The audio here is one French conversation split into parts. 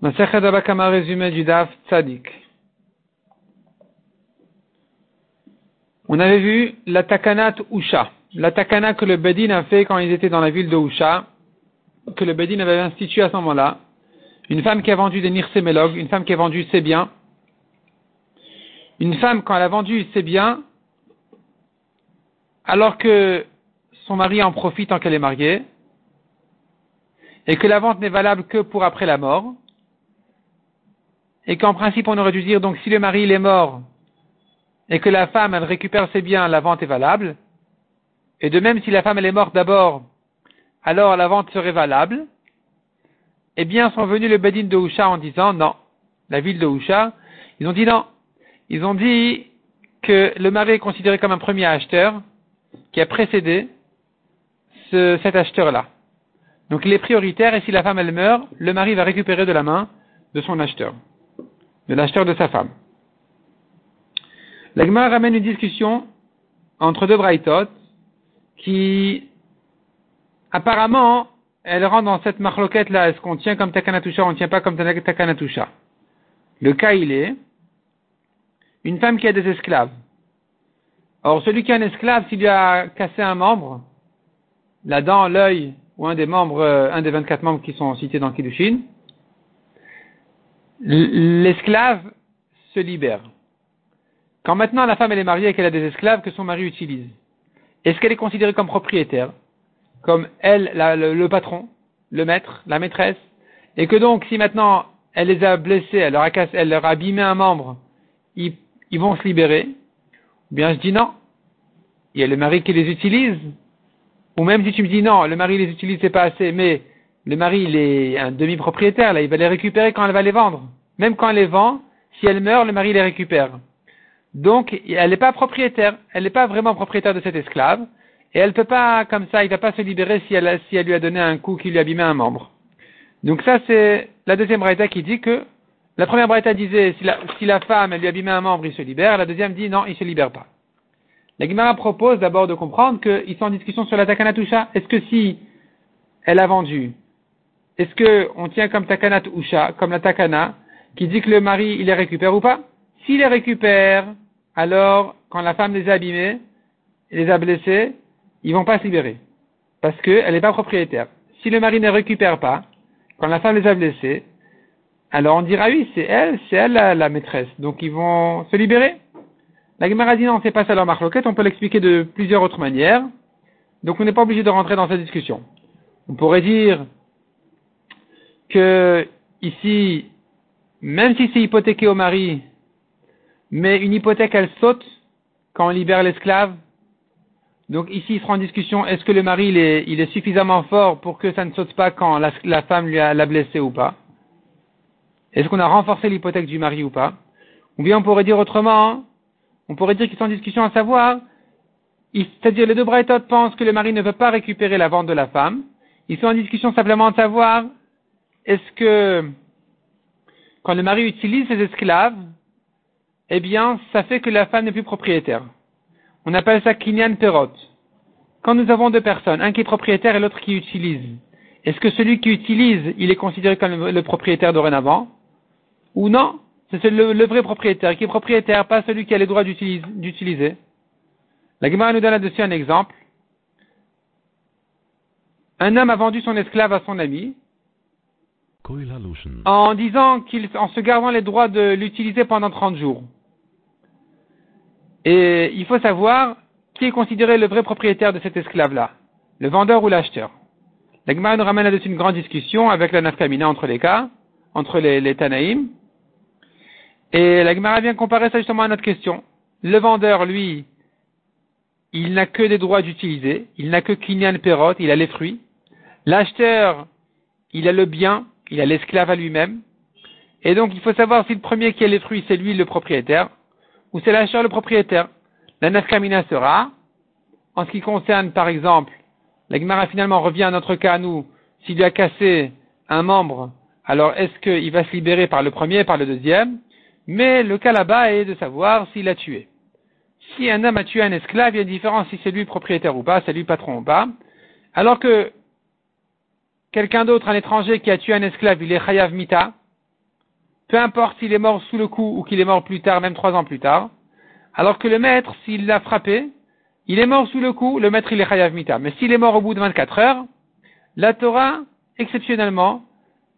Résumé du Daf Tzadik. On avait vu la takanat Usha, la takana que le Bedin a fait quand ils étaient dans la ville de Usha, que le Bedin avait institué à ce moment-là. Une femme qui a vendu des nirsémélog, une femme qui a vendu ses biens. Une femme, quand elle a vendu ses biens, alors que son mari en profite tant qu'elle est mariée, et que la vente n'est valable que pour après la mort, et qu'en principe on aurait dû dire donc si le mari il est mort et que la femme elle récupère ses biens, la vente est valable. Et de même si la femme elle est morte d'abord, alors la vente serait valable. Eh bien sont venus le Bedin de Houcha en disant non, la ville de Houcha, ils ont dit non. Ils ont dit que le mari est considéré comme un premier acheteur qui a précédé ce, cet acheteur-là. Donc il est prioritaire et si la femme elle meurt, le mari va récupérer de la main de son acheteur de l'acheteur de sa femme. L'Agma ramène une discussion entre deux Braithot qui, apparemment, elle rentre dans cette marloquette là. Est-ce qu'on tient comme Takanatusha on ne tient pas comme Takanatusha Le cas, il est une femme qui a des esclaves. Or, celui qui a un esclave, s'il lui a cassé un membre, la dent, l'œil, ou un des membres, euh, un des 24 membres qui sont cités dans Kiddushin, l'esclave se libère. Quand maintenant la femme elle est mariée et qu'elle a des esclaves que son mari utilise, est-ce qu'elle est considérée comme propriétaire, comme elle, le, patron, le maître, la maîtresse, et que donc si maintenant elle les a blessés, elle leur a, cassé, elle leur a abîmé un membre, ils, ils vont se libérer? Ou bien je dis non, il y a le mari qui les utilise, ou même si tu me dis non, le mari les utilise c'est pas assez, mais le mari, il est un demi-propriétaire, là, il va les récupérer quand elle va les vendre. Même quand elle les vend, si elle meurt, le mari les récupère. Donc, elle n'est pas propriétaire, elle n'est pas vraiment propriétaire de cet esclave, et elle ne peut pas, comme ça, il ne va pas se libérer si elle, lui a donné un coup qui lui a abîmé un membre. Donc ça, c'est la deuxième braïta qui dit que, la première braïta disait, si la, si la femme, elle lui a abîmé un membre, il se libère, la deuxième dit, non, il se libère pas. La Guimara propose d'abord de comprendre qu'ils sont en discussion sur la Takanatusha. Est-ce que si elle a vendu est-ce que on tient comme takanat usha, comme la takana, qui dit que le mari, il les récupère ou pas? S'il les récupère, alors, quand la femme les a abîmés, les a blessés, ils vont pas se libérer. Parce qu'elle n'est pas propriétaire. Si le mari ne récupère pas, quand la femme les a blessés, alors on dira oui, c'est elle, c'est elle la, maîtresse. Donc ils vont se libérer. La Gemara dit non, c'est pas ça leur marloquette, on peut l'expliquer de plusieurs autres manières. Donc on n'est pas obligé de rentrer dans cette discussion. On pourrait dire que ici, même si c'est hypothéqué au mari, mais une hypothèque elle saute quand on libère l'esclave. Donc ici il sera en discussion est-ce que le mari il est, suffisamment fort pour que ça ne saute pas quand la, femme lui a l'a blessé ou pas? Est-ce qu'on a renforcé l'hypothèque du mari ou pas? Ou bien on pourrait dire autrement, on pourrait dire qu'ils sont en discussion à savoir, c'est-à-dire les deux Brightot pensent que le mari ne veut pas récupérer la vente de la femme. Ils sont en discussion simplement de savoir est-ce que quand le mari utilise ses esclaves, eh bien, ça fait que la femme n'est plus propriétaire. On appelle ça kinyan perot. Quand nous avons deux personnes, un qui est propriétaire et l'autre qui utilise, est-ce que celui qui utilise, il est considéré comme le propriétaire dorénavant Ou non? C'est le, vrai propriétaire qui est propriétaire, pas celui qui a les droits d'utiliser. La Gemara nous donne là-dessus un exemple. Un homme a vendu son esclave à son ami, en disant qu'il, en se gardant les droits de l'utiliser pendant 30 jours. Et il faut savoir qui est considéré le vrai propriétaire de cet esclave-là, le vendeur ou l'acheteur. La nous ramène là-dessus une grande discussion avec la nafkamina entre les cas, entre les, les Tanaïm. Et la Gemara vient comparer ça justement à notre question. Le vendeur, lui, il n'a que des droits d'utiliser, il n'a que kinyan perot, il a les fruits. L'acheteur, il a le bien, il a l'esclave à lui-même. Et donc, il faut savoir si le premier qui a les fruits, c'est lui le propriétaire, ou c'est l'acheteur le propriétaire. La nafkamina sera, en ce qui concerne, par exemple, la Gemara finalement revient à notre cas à nous, s'il lui a cassé un membre, alors est-ce qu'il va se libérer par le premier, par le deuxième? Mais le cas là-bas est de savoir s'il a tué. Si un homme a tué un esclave, il y a une différence si c'est lui propriétaire ou pas, c'est lui patron ou pas. Alors que quelqu'un d'autre, un étranger qui a tué un esclave, il est chayav mita, peu importe s'il est mort sous le coup ou qu'il est mort plus tard, même trois ans plus tard, alors que le maître, s'il l'a frappé, il est mort sous le coup, le maître il est chayav mita. Mais s'il est mort au bout de 24 heures, la Torah, exceptionnellement,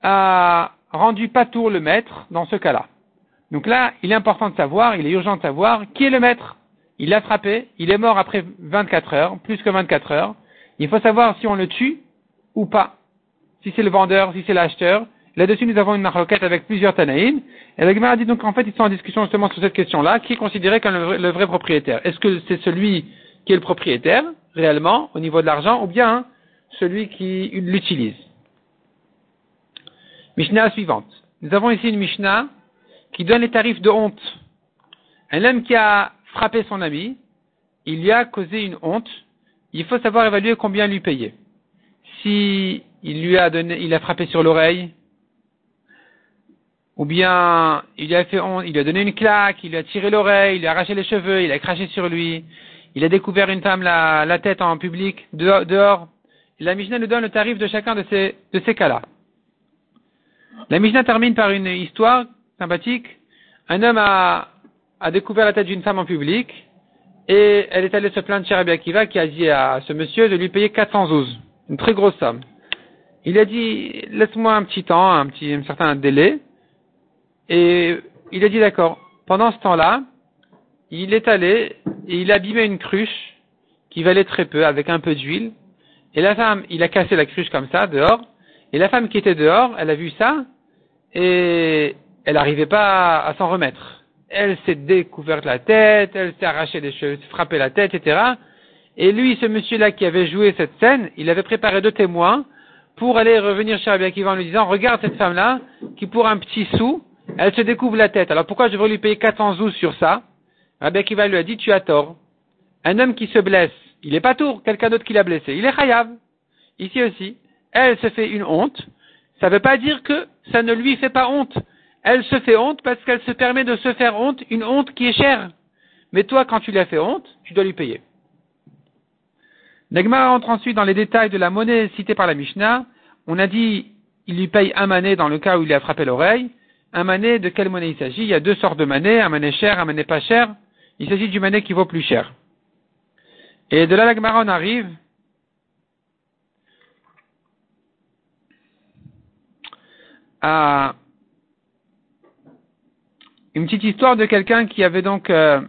a rendu pas tour le maître dans ce cas-là. Donc là, il est important de savoir, il est urgent de savoir qui est le maître. Il l'a frappé, il est mort après 24 heures, plus que 24 heures. Il faut savoir si on le tue ou pas. Si c'est le vendeur, si c'est l'acheteur. Là-dessus, nous avons une marloquette avec plusieurs Tanaïm. Et la Gemara dit donc en fait, ils sont en discussion justement sur cette question-là. Qui est considéré comme le vrai, propriétaire Est-ce que c'est celui qui est le propriétaire, réellement, au niveau de l'argent, ou bien celui qui l'utilise? Mishnah suivante. Nous avons ici une Mishnah qui donne les tarifs de honte. Un homme qui a frappé son ami, il lui a causé une honte, il faut savoir évaluer combien lui payer. Si il lui a donné, il a frappé sur l'oreille, ou bien il lui a fait honte, il lui a donné une claque, il lui a tiré l'oreille, il lui a arraché les cheveux, il a craché sur lui, il a découvert une femme la, tête en public, dehors. La Mishnah nous donne le tarif de chacun de ces, de ces cas-là. La Mishnah termine par une histoire sympathique. Un homme a, a découvert la tête d'une femme en public et elle est allée se plaindre chez Rabbi Akiva qui a dit à ce monsieur de lui payer 412, une très grosse somme. Il a dit, laisse-moi un petit temps, un petit, un certain délai. Et il a dit d'accord. Pendant ce temps-là, il est allé et il a une cruche qui valait très peu avec un peu d'huile. Et la femme, il a cassé la cruche comme ça, dehors. Et la femme qui était dehors, elle a vu ça et elle n'arrivait pas à, s'en remettre. Elle s'est découverte la tête, elle s'est arraché les cheveux, frappé la tête, etc. Et lui, ce monsieur-là qui avait joué cette scène, il avait préparé deux témoins pour aller revenir chez Rabbi Akiva en lui disant, regarde cette femme-là, qui pour un petit sou, elle se découvre la tête. Alors pourquoi je devrais lui payer 400 sous sur ça? Rabbi Akiva lui a dit, tu as tort. Un homme qui se blesse, il n'est pas tour, quelqu'un d'autre qui l'a blessé. Il est chayav. Ici aussi, elle se fait une honte. Ça ne veut pas dire que ça ne lui fait pas honte elle se fait honte parce qu'elle se permet de se faire honte, une honte qui est chère. Mais toi, quand tu lui as fait honte, tu dois lui payer. Negma entre ensuite dans les détails de la monnaie citée par la Mishnah. On a dit, il lui paye un manet dans le cas où il a frappé l'oreille. Un manet, de quelle monnaie il s'agit? Il y a deux sortes de manet, un manet cher, un manet pas cher. Il s'agit du manet qui vaut plus cher. Et de là, la on arrive à une petite histoire de quelqu'un qui avait donc euh,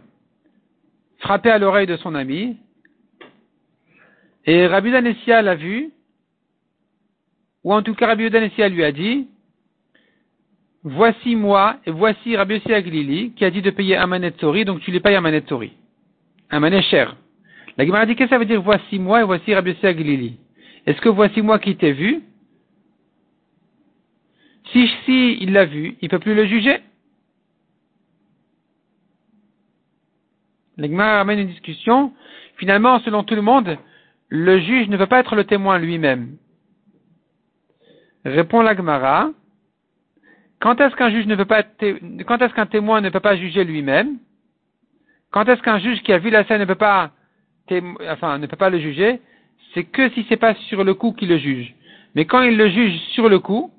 frappé à l'oreille de son ami. Et Rabbi Danessia l'a vu, ou en tout cas Rabbi Danessia lui a dit, voici moi et voici Rabbi Yossi Aglili qui a dit de payer un tori, donc tu lui payes un manet tori. Cher. La Gemara dit qu'est-ce que ça veut dire voici moi et voici Rabbi Yossi Aglili? Est-ce que voici moi qui t'ai vu? Si, si il l'a vu, il peut plus le juger? L'Egma amène une discussion. Finalement, selon tout le monde, le juge ne peut pas être le témoin lui-même. Répond l'Agmara. Quand est-ce qu'un juge ne peut pas, quand est-ce qu'un témoin ne peut pas juger lui-même? Quand est-ce qu'un juge qui a vu la scène ne peut pas, enfin, ne peut pas le juger? C'est que si c'est pas sur le coup qu'il le juge. Mais quand il le juge sur le coup,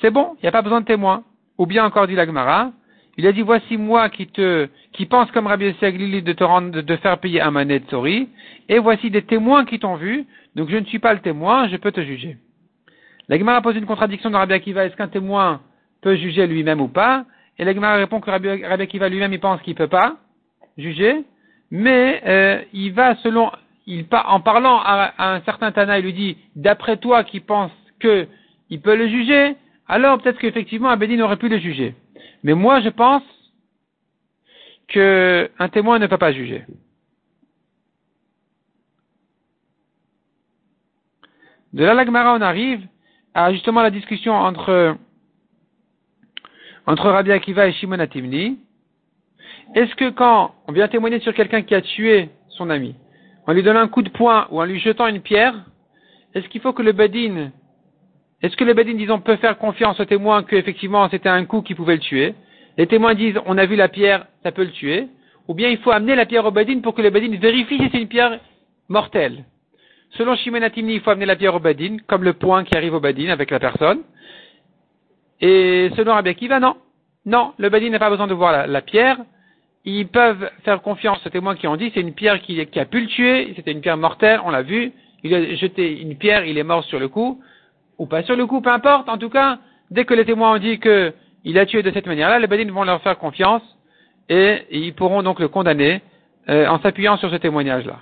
c'est bon, il n'y a pas besoin de témoin. Ou bien encore dit l'Agmara, il a dit, voici moi qui te, qui pense comme Rabbi Yossi de te rendre, de faire payer un manet de souris, et voici des témoins qui t'ont vu, donc je ne suis pas le témoin, je peux te juger. La Gemara pose une contradiction dans Rabbi Akiva, est-ce qu'un témoin peut juger lui-même ou pas? Et la Gemara répond que Rabbi, Akiva lui-même, il pense qu'il peut pas juger, mais euh, il va selon, il en parlant à, un certain Tana, il lui dit, d'après toi qui pense que il peut le juger, alors peut-être qu'effectivement Abedin aurait pu le juger. Mais moi, je pense qu'un témoin ne peut pas juger. De là, l'Agmara, on arrive à justement la discussion entre, entre Rabbi Akiva et Shimon Atimni. Est-ce que quand on vient témoigner sur quelqu'un qui a tué son ami, en lui donnant un coup de poing ou en lui jetant une pierre, est-ce qu'il faut que le Badin est-ce que les Bedin, disons, peut faire confiance au témoin qu'effectivement c'était un coup qui pouvait le tuer Les témoins disent, on a vu la pierre, ça peut le tuer. Ou bien il faut amener la pierre au Bedin pour que le Bedin vérifie si c'est une pierre mortelle. Selon Shimon il faut amener la pierre au comme le point qui arrive au Bedin avec la personne. Et selon Rabbi Akiva, non. Non, le Badin n'a pas besoin de voir la, pierre. Ils peuvent faire confiance aux témoins qui ont dit c'est une pierre qui, a pu le tuer, c'était une pierre mortelle, on l'a vu. Il a jeté une pierre, il est mort sur le coup, ou pas sur le coup, peu importe. En tout cas, dès que les témoins ont dit qu'il a tué de cette manière-là, les Badin vont leur faire confiance et ils pourront donc le condamner euh, en s'appuyant sur ce témoignage-là.